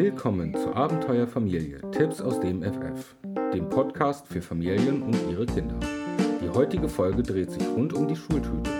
Willkommen zu Abenteuer Familie, Tipps aus dem FF, dem Podcast für Familien und ihre Kinder. Die heutige Folge dreht sich rund um die Schultüte.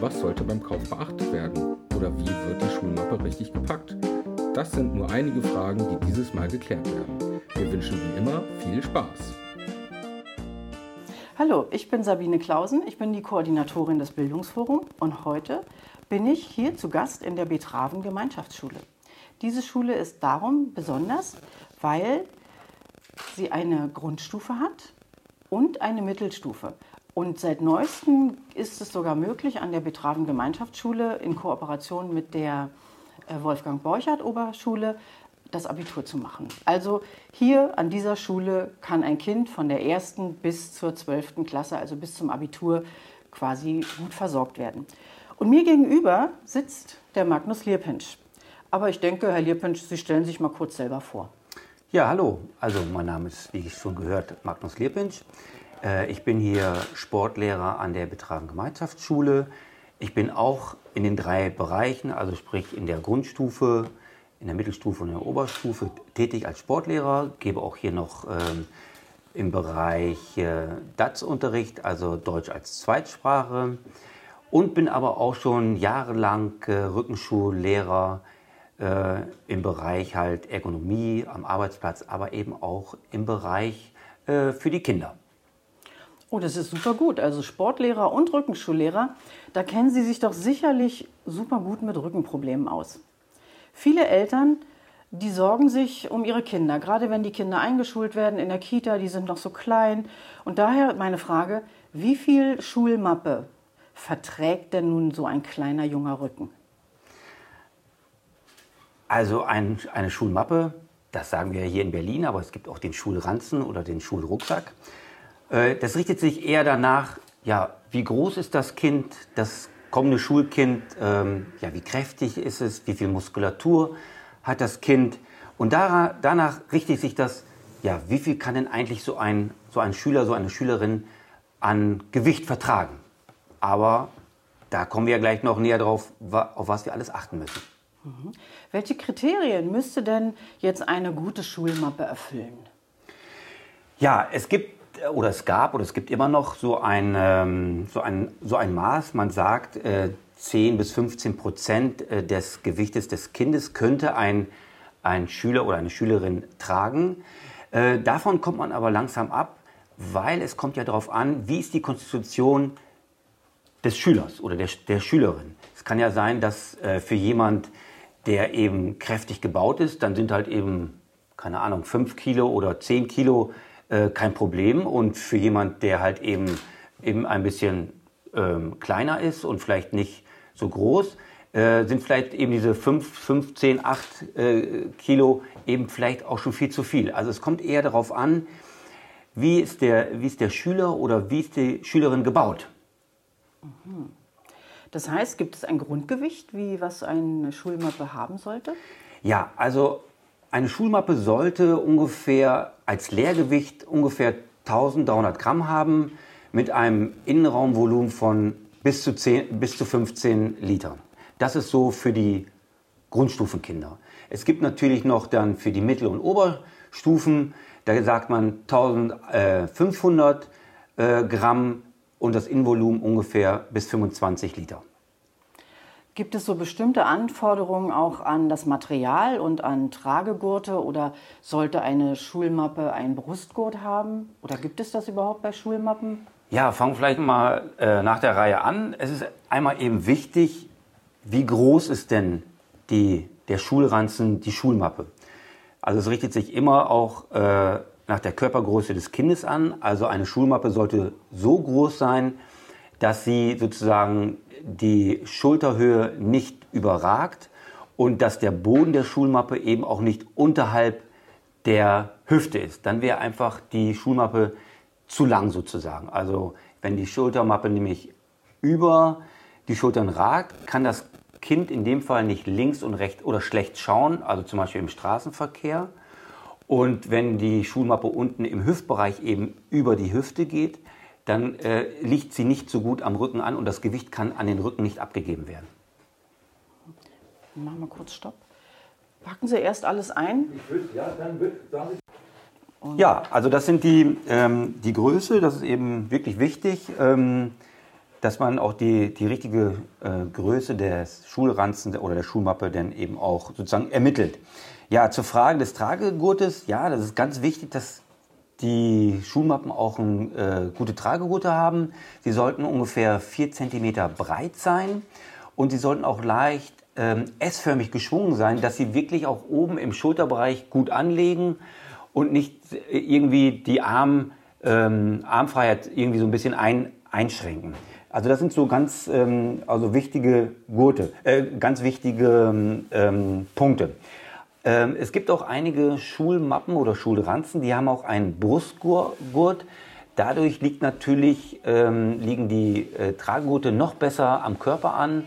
Was sollte beim Kauf beachtet werden? Oder wie wird die Schulmappe richtig gepackt? Das sind nur einige Fragen, die dieses Mal geklärt werden. Wir wünschen wie immer viel Spaß. Hallo, ich bin Sabine Klausen, ich bin die Koordinatorin des Bildungsforums und heute bin ich hier zu Gast in der Betraven Gemeinschaftsschule. Diese Schule ist darum besonders, weil sie eine Grundstufe hat und eine Mittelstufe. Und seit neuestem ist es sogar möglich, an der Betraven Gemeinschaftsschule in Kooperation mit der äh, Wolfgang Borchardt Oberschule das Abitur zu machen. Also hier an dieser Schule kann ein Kind von der ersten bis zur zwölften Klasse, also bis zum Abitur, quasi gut versorgt werden. Und mir gegenüber sitzt der Magnus Lierpinsch. Aber ich denke, Herr Lierpinsch, Sie stellen sich mal kurz selber vor. Ja, hallo. Also mein Name ist, wie ich schon gehört, Magnus Lierpinsch. Äh, ich bin hier Sportlehrer an der Betragen Gemeinschaftsschule. Ich bin auch in den drei Bereichen, also sprich in der Grundstufe, in der Mittelstufe und in der Oberstufe tätig als Sportlehrer. Gebe auch hier noch ähm, im Bereich äh, DATS-Unterricht, also Deutsch als Zweitsprache. Und bin aber auch schon jahrelang äh, Rückenschullehrer äh, im Bereich halt Ergonomie am Arbeitsplatz, aber eben auch im Bereich äh, für die Kinder. Oh, das ist super gut. Also Sportlehrer und Rückenschullehrer, da kennen Sie sich doch sicherlich super gut mit Rückenproblemen aus. Viele Eltern, die sorgen sich um ihre Kinder, gerade wenn die Kinder eingeschult werden in der Kita, die sind noch so klein. Und daher meine Frage, wie viel Schulmappe verträgt denn nun so ein kleiner junger Rücken? Also ein, eine Schulmappe, das sagen wir hier in Berlin, aber es gibt auch den Schulranzen oder den Schulrucksack. Äh, das richtet sich eher danach, ja, wie groß ist das Kind, das kommende Schulkind, ähm, ja, wie kräftig ist es, wie viel Muskulatur hat das Kind. Und danach, richtet sich das, ja, wie viel kann denn eigentlich so ein, so ein Schüler, so eine Schülerin an Gewicht vertragen. Aber da kommen wir ja gleich noch näher drauf, auf was wir alles achten müssen. Mhm. Welche Kriterien müsste denn jetzt eine gute Schulmappe erfüllen? Ja, es gibt oder es gab oder es gibt immer noch so ein, ähm, so ein, so ein Maß. Man sagt, äh, 10 bis 15 Prozent äh, des Gewichtes des Kindes könnte ein, ein Schüler oder eine Schülerin tragen. Äh, davon kommt man aber langsam ab, weil es kommt ja darauf an, wie ist die Konstitution des Schülers oder der, der Schülerin. Es kann ja sein, dass äh, für jemand, der eben kräftig gebaut ist, dann sind halt eben, keine Ahnung, 5 Kilo oder 10 Kilo äh, kein Problem. Und für jemand, der halt eben, eben ein bisschen ähm, kleiner ist und vielleicht nicht so groß, äh, sind vielleicht eben diese 5, 15, 8 äh, Kilo eben vielleicht auch schon viel zu viel. Also es kommt eher darauf an, wie ist der, wie ist der Schüler oder wie ist die Schülerin gebaut. Mhm. Das heißt, gibt es ein Grundgewicht, wie was eine Schulmappe haben sollte? Ja, also eine Schulmappe sollte ungefähr als Leergewicht ungefähr 1300 Gramm haben mit einem Innenraumvolumen von bis zu, 10, bis zu 15 Litern. Das ist so für die Grundstufenkinder. Es gibt natürlich noch dann für die Mittel- und Oberstufen, da sagt man 1500 äh, Gramm und das Innenvolumen ungefähr bis 25 Liter. Gibt es so bestimmte Anforderungen auch an das Material und an Tragegurte oder sollte eine Schulmappe einen Brustgurt haben? Oder gibt es das überhaupt bei Schulmappen? Ja, fangen wir vielleicht mal äh, nach der Reihe an. Es ist einmal eben wichtig, wie groß ist denn die, der Schulranzen, die Schulmappe? Also es richtet sich immer auch äh, nach der Körpergröße des Kindes an. Also eine Schulmappe sollte so groß sein, dass sie sozusagen die Schulterhöhe nicht überragt und dass der Boden der Schulmappe eben auch nicht unterhalb der Hüfte ist. Dann wäre einfach die Schulmappe zu lang sozusagen. Also wenn die Schultermappe nämlich über die Schultern ragt, kann das Kind in dem Fall nicht links und rechts oder schlecht schauen, also zum Beispiel im Straßenverkehr. Und wenn die Schulmappe unten im Hüftbereich eben über die Hüfte geht, dann äh, liegt sie nicht so gut am Rücken an und das Gewicht kann an den Rücken nicht abgegeben werden. Machen wir kurz Stopp. Packen Sie erst alles ein? Ja, dann Sie. Ja, also das sind die, ähm, die Größe, das ist eben wirklich wichtig, ähm, dass man auch die, die richtige äh, Größe des Schulranzen oder der Schulmappe dann eben auch sozusagen ermittelt. Ja, zur Frage des Tragegurtes, ja, das ist ganz wichtig, dass die Schulmappen auch eine äh, gute Tragegurte haben. Sie sollten ungefähr 4 cm breit sein und sie sollten auch leicht ähm, S-förmig geschwungen sein, dass sie wirklich auch oben im Schulterbereich gut anlegen und nicht irgendwie die Arm, ähm, Armfreiheit irgendwie so ein bisschen ein, einschränken. Also das sind so ganz ähm, also wichtige Gurte, äh, ganz wichtige ähm, Punkte. Ähm, es gibt auch einige Schulmappen oder Schulranzen, die haben auch einen Brustgurt. Dadurch liegt natürlich, ähm, liegen die äh, Tragegurte noch besser am Körper an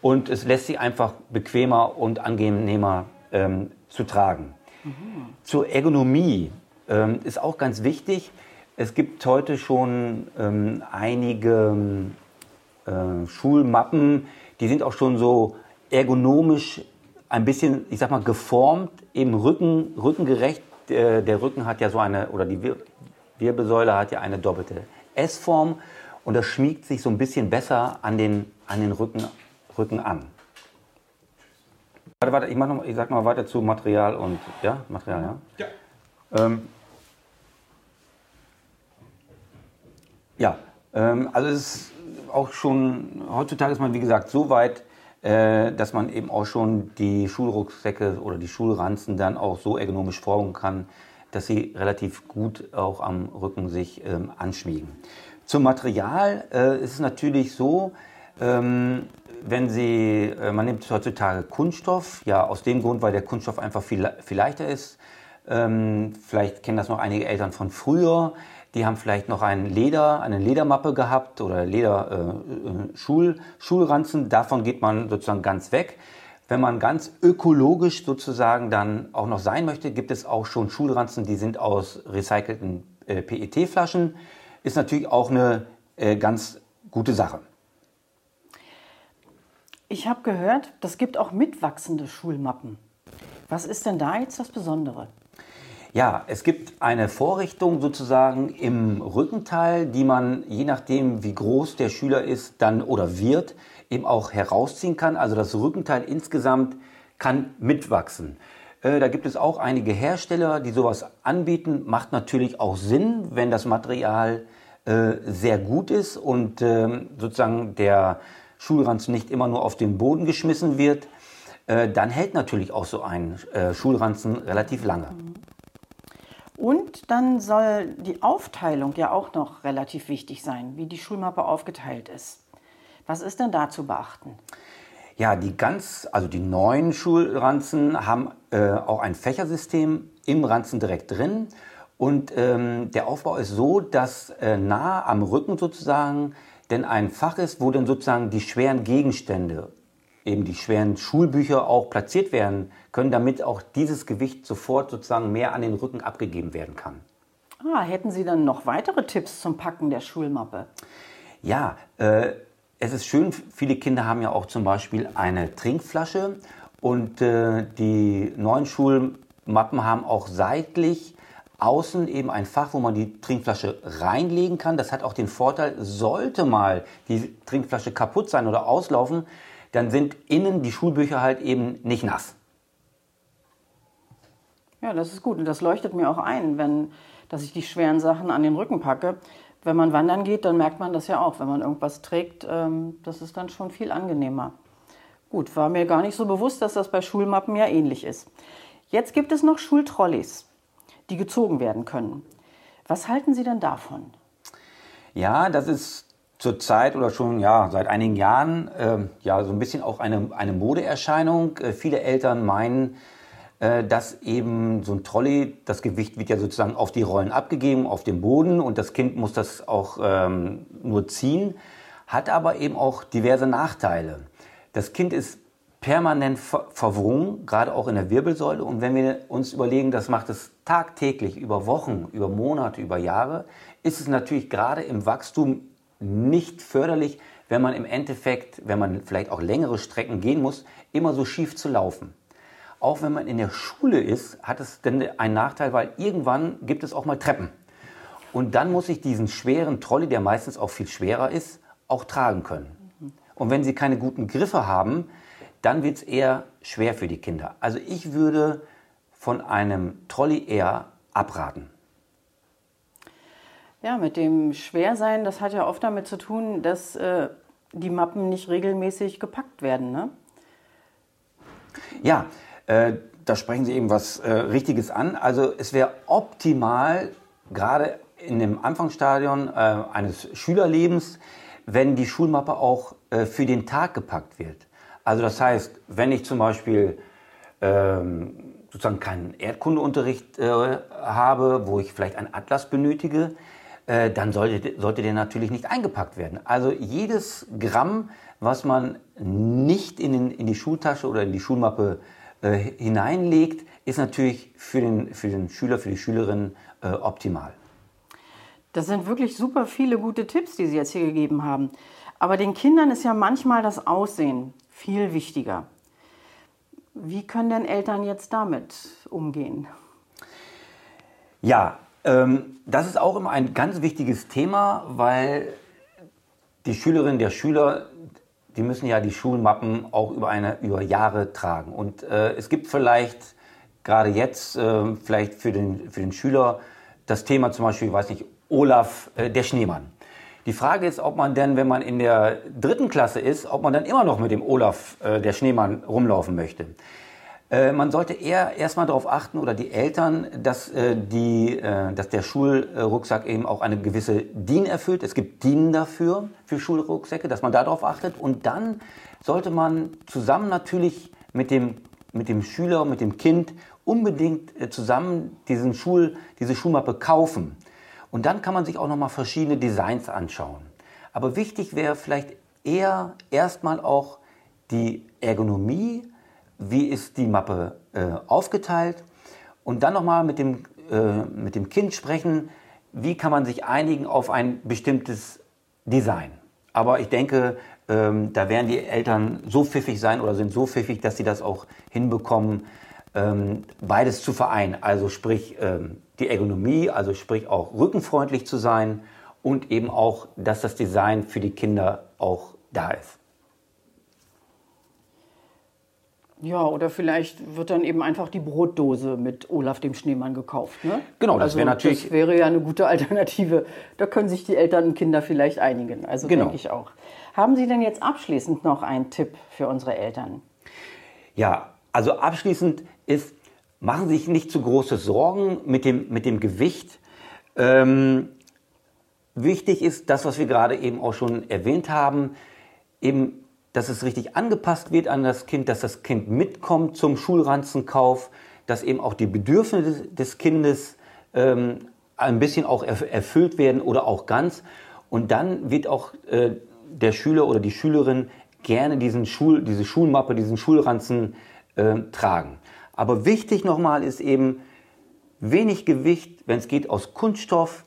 und es lässt sie einfach bequemer und angenehmer ähm, zu tragen. Mhm. Zur Ergonomie ähm, ist auch ganz wichtig. Es gibt heute schon ähm, einige äh, Schulmappen, die sind auch schon so ergonomisch ein bisschen, ich sag mal, geformt, eben Rücken, rückengerecht. Der, der Rücken hat ja so eine, oder die Wirbelsäule hat ja eine doppelte S-Form und das schmiegt sich so ein bisschen besser an den, an den Rücken, Rücken an. Warte, warte, ich, mach noch, ich sag noch mal weiter zu Material und, ja, Material, ja? Ja. Ähm, ja, ähm, also es ist auch schon, heutzutage ist man, wie gesagt, so weit, äh, dass man eben auch schon die Schulrucksäcke oder die Schulranzen dann auch so ergonomisch formen kann, dass sie relativ gut auch am Rücken sich ähm, anschmiegen. Zum Material äh, ist es natürlich so, ähm, wenn Sie, äh, man nimmt heutzutage Kunststoff, ja aus dem Grund, weil der Kunststoff einfach viel, viel leichter ist. Ähm, vielleicht kennen das noch einige Eltern von früher. Die haben vielleicht noch ein Leder, eine Ledermappe gehabt oder Leder äh, Schulranzen. Davon geht man sozusagen ganz weg. Wenn man ganz ökologisch sozusagen dann auch noch sein möchte, gibt es auch schon Schulranzen, die sind aus recycelten äh, PET-Flaschen. Ist natürlich auch eine äh, ganz gute Sache. Ich habe gehört, das gibt auch mitwachsende Schulmappen. Was ist denn da jetzt das Besondere? Ja, es gibt eine Vorrichtung sozusagen im Rückenteil, die man je nachdem, wie groß der Schüler ist, dann oder wird, eben auch herausziehen kann. Also das Rückenteil insgesamt kann mitwachsen. Äh, da gibt es auch einige Hersteller, die sowas anbieten. Macht natürlich auch Sinn, wenn das Material äh, sehr gut ist und äh, sozusagen der Schulranzen nicht immer nur auf den Boden geschmissen wird. Äh, dann hält natürlich auch so ein Schulranzen relativ lange. Mhm. Und dann soll die Aufteilung ja auch noch relativ wichtig sein, wie die Schulmappe aufgeteilt ist. Was ist denn da zu beachten? Ja, die ganz, also die neuen Schulranzen haben äh, auch ein Fächersystem im Ranzen direkt drin. Und ähm, der Aufbau ist so, dass äh, nah am Rücken sozusagen denn ein Fach ist, wo dann sozusagen die schweren Gegenstände eben die schweren Schulbücher auch platziert werden können, damit auch dieses Gewicht sofort sozusagen mehr an den Rücken abgegeben werden kann. Ah, hätten Sie dann noch weitere Tipps zum Packen der Schulmappe? Ja, äh, es ist schön, viele Kinder haben ja auch zum Beispiel eine Trinkflasche und äh, die neuen Schulmappen haben auch seitlich außen eben ein Fach, wo man die Trinkflasche reinlegen kann. Das hat auch den Vorteil, sollte mal die Trinkflasche kaputt sein oder auslaufen, dann sind innen die Schulbücher halt eben nicht nass. Ja, das ist gut. Und das leuchtet mir auch ein, wenn, dass ich die schweren Sachen an den Rücken packe. Wenn man wandern geht, dann merkt man das ja auch. Wenn man irgendwas trägt, ähm, das ist dann schon viel angenehmer. Gut, war mir gar nicht so bewusst, dass das bei Schulmappen ja ähnlich ist. Jetzt gibt es noch Schultrolleys, die gezogen werden können. Was halten Sie denn davon? Ja, das ist zurzeit oder schon ja, seit einigen Jahren äh, ja, so ein bisschen auch eine, eine Modeerscheinung. Äh, viele Eltern meinen, äh, dass eben so ein Trolley, das Gewicht wird ja sozusagen auf die Rollen abgegeben, auf den Boden und das Kind muss das auch ähm, nur ziehen, hat aber eben auch diverse Nachteile. Das Kind ist permanent ver verwrungen, gerade auch in der Wirbelsäule. Und wenn wir uns überlegen, das macht es tagtäglich, über Wochen, über Monate, über Jahre, ist es natürlich gerade im Wachstum nicht förderlich, wenn man im Endeffekt, wenn man vielleicht auch längere Strecken gehen muss, immer so schief zu laufen. auch wenn man in der Schule ist, hat es denn einen Nachteil, weil irgendwann gibt es auch mal Treppen. Und dann muss ich diesen schweren Trolley, der meistens auch viel schwerer ist, auch tragen können. Und wenn sie keine guten Griffe haben, dann wird es eher schwer für die Kinder. Also ich würde von einem Trolley eher abraten. Ja, mit dem Schwersein, das hat ja oft damit zu tun, dass äh, die Mappen nicht regelmäßig gepackt werden. Ne? Ja, äh, da sprechen Sie eben was äh, Richtiges an. Also es wäre optimal, gerade in dem Anfangsstadion äh, eines Schülerlebens, wenn die Schulmappe auch äh, für den Tag gepackt wird. Also das heißt, wenn ich zum Beispiel ähm, sozusagen keinen Erdkundeunterricht äh, habe, wo ich vielleicht einen Atlas benötige, äh, dann sollte, sollte der natürlich nicht eingepackt werden. Also jedes Gramm, was man nicht in, den, in die Schultasche oder in die Schulmappe äh, hineinlegt, ist natürlich für den, für den Schüler, für die Schülerin äh, optimal. Das sind wirklich super viele gute Tipps, die Sie jetzt hier gegeben haben. Aber den Kindern ist ja manchmal das Aussehen viel wichtiger. Wie können denn Eltern jetzt damit umgehen? Ja, ähm, das ist auch immer ein ganz wichtiges Thema, weil die Schülerinnen, der Schüler, die müssen ja die Schulmappen auch über, eine, über Jahre tragen. Und äh, es gibt vielleicht gerade jetzt, äh, vielleicht für den, für den Schüler, das Thema zum Beispiel, weiß nicht, Olaf äh, der Schneemann. Die Frage ist, ob man denn, wenn man in der dritten Klasse ist, ob man dann immer noch mit dem Olaf äh, der Schneemann rumlaufen möchte. Äh, man sollte eher erstmal darauf achten oder die Eltern, dass, äh, die, äh, dass der Schulrucksack eben auch eine gewisse DIN erfüllt. Es gibt DIN dafür, für Schulrucksäcke, dass man darauf achtet. Und dann sollte man zusammen natürlich mit dem, mit dem Schüler, mit dem Kind unbedingt äh, zusammen diesen Schul, diese Schulmappe kaufen. Und dann kann man sich auch noch mal verschiedene Designs anschauen. Aber wichtig wäre vielleicht eher erstmal auch die Ergonomie, wie ist die Mappe äh, aufgeteilt und dann noch mal mit dem, äh, mit dem Kind sprechen, wie kann man sich einigen auf ein bestimmtes Design. Aber ich denke, ähm, da werden die Eltern so pfiffig sein oder sind so pfiffig, dass sie das auch hinbekommen, ähm, beides zu vereinen. Also sprich ähm, die Ergonomie, also sprich auch rückenfreundlich zu sein und eben auch, dass das Design für die Kinder auch da ist. Ja, oder vielleicht wird dann eben einfach die Brotdose mit Olaf dem Schneemann gekauft. Ne? Genau, das also, wäre natürlich. Das wäre ja eine gute Alternative. Da können sich die Eltern und Kinder vielleicht einigen. Also genau. denke ich auch. Haben Sie denn jetzt abschließend noch einen Tipp für unsere Eltern? Ja, also abschließend ist, machen Sie sich nicht zu große Sorgen mit dem, mit dem Gewicht. Ähm, wichtig ist das, was wir gerade eben auch schon erwähnt haben, eben, dass es richtig angepasst wird an das Kind, dass das Kind mitkommt zum Schulranzenkauf, dass eben auch die Bedürfnisse des Kindes ähm, ein bisschen auch erfüllt werden oder auch ganz. Und dann wird auch äh, der Schüler oder die Schülerin gerne diesen Schul, diese Schulmappe, diesen Schulranzen äh, tragen. Aber wichtig nochmal ist eben wenig Gewicht, wenn es geht, aus Kunststoff,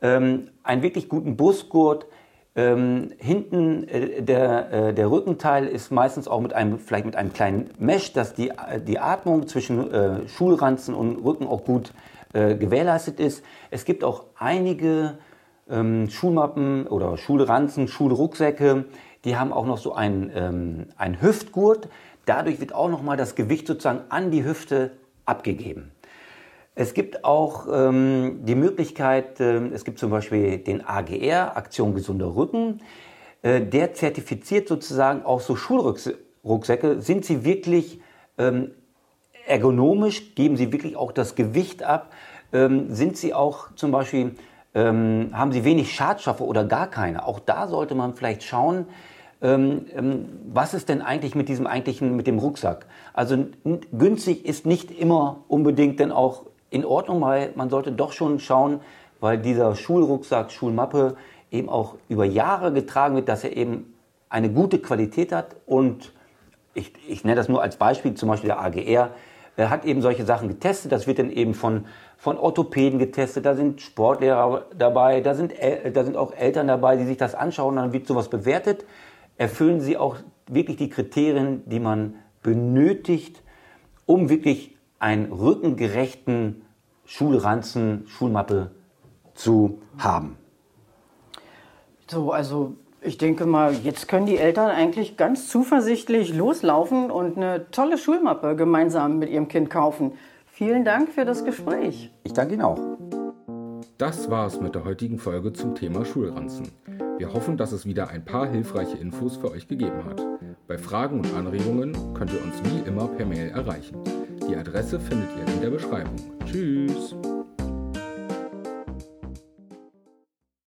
ähm, einen wirklich guten Brustgurt. Ähm, hinten äh, der, äh, der Rückenteil ist meistens auch mit einem, vielleicht mit einem kleinen Mesh, dass die, die Atmung zwischen äh, Schulranzen und Rücken auch gut äh, gewährleistet ist. Es gibt auch einige ähm, Schulmappen oder Schulranzen, Schulrucksäcke, die haben auch noch so einen, ähm, einen Hüftgurt. Dadurch wird auch nochmal das Gewicht sozusagen an die Hüfte abgegeben. Es gibt auch ähm, die Möglichkeit, äh, es gibt zum Beispiel den AGR, Aktion Gesunder Rücken, äh, der zertifiziert sozusagen auch so Schulrucksäcke. Sind sie wirklich ähm, ergonomisch? Geben sie wirklich auch das Gewicht ab? Ähm, sind sie auch zum Beispiel, ähm, haben sie wenig Schadstoffe oder gar keine? Auch da sollte man vielleicht schauen, ähm, ähm, was ist denn eigentlich mit diesem eigentlichen, mit dem Rucksack? Also günstig ist nicht immer unbedingt denn auch in Ordnung, weil man sollte doch schon schauen, weil dieser Schulrucksack, Schulmappe eben auch über Jahre getragen wird, dass er eben eine gute Qualität hat und ich, ich nenne das nur als Beispiel, zum Beispiel der AGR, er hat eben solche Sachen getestet. Das wird dann eben von, von Orthopäden getestet. Da sind Sportlehrer dabei, da sind, da sind auch Eltern dabei, die sich das anschauen. Dann wird sowas bewertet erfüllen sie auch wirklich die Kriterien, die man benötigt, um wirklich einen rückengerechten Schulranzen, Schulmappe zu haben? So, also ich denke mal, jetzt können die Eltern eigentlich ganz zuversichtlich loslaufen und eine tolle Schulmappe gemeinsam mit ihrem Kind kaufen. Vielen Dank für das Gespräch. Ich danke Ihnen auch. Das war's mit der heutigen Folge zum Thema Schulranzen. Wir hoffen, dass es wieder ein paar hilfreiche Infos für euch gegeben hat. Bei Fragen und Anregungen könnt ihr uns wie immer per Mail erreichen. Die Adresse findet ihr in der Beschreibung. Tschüss!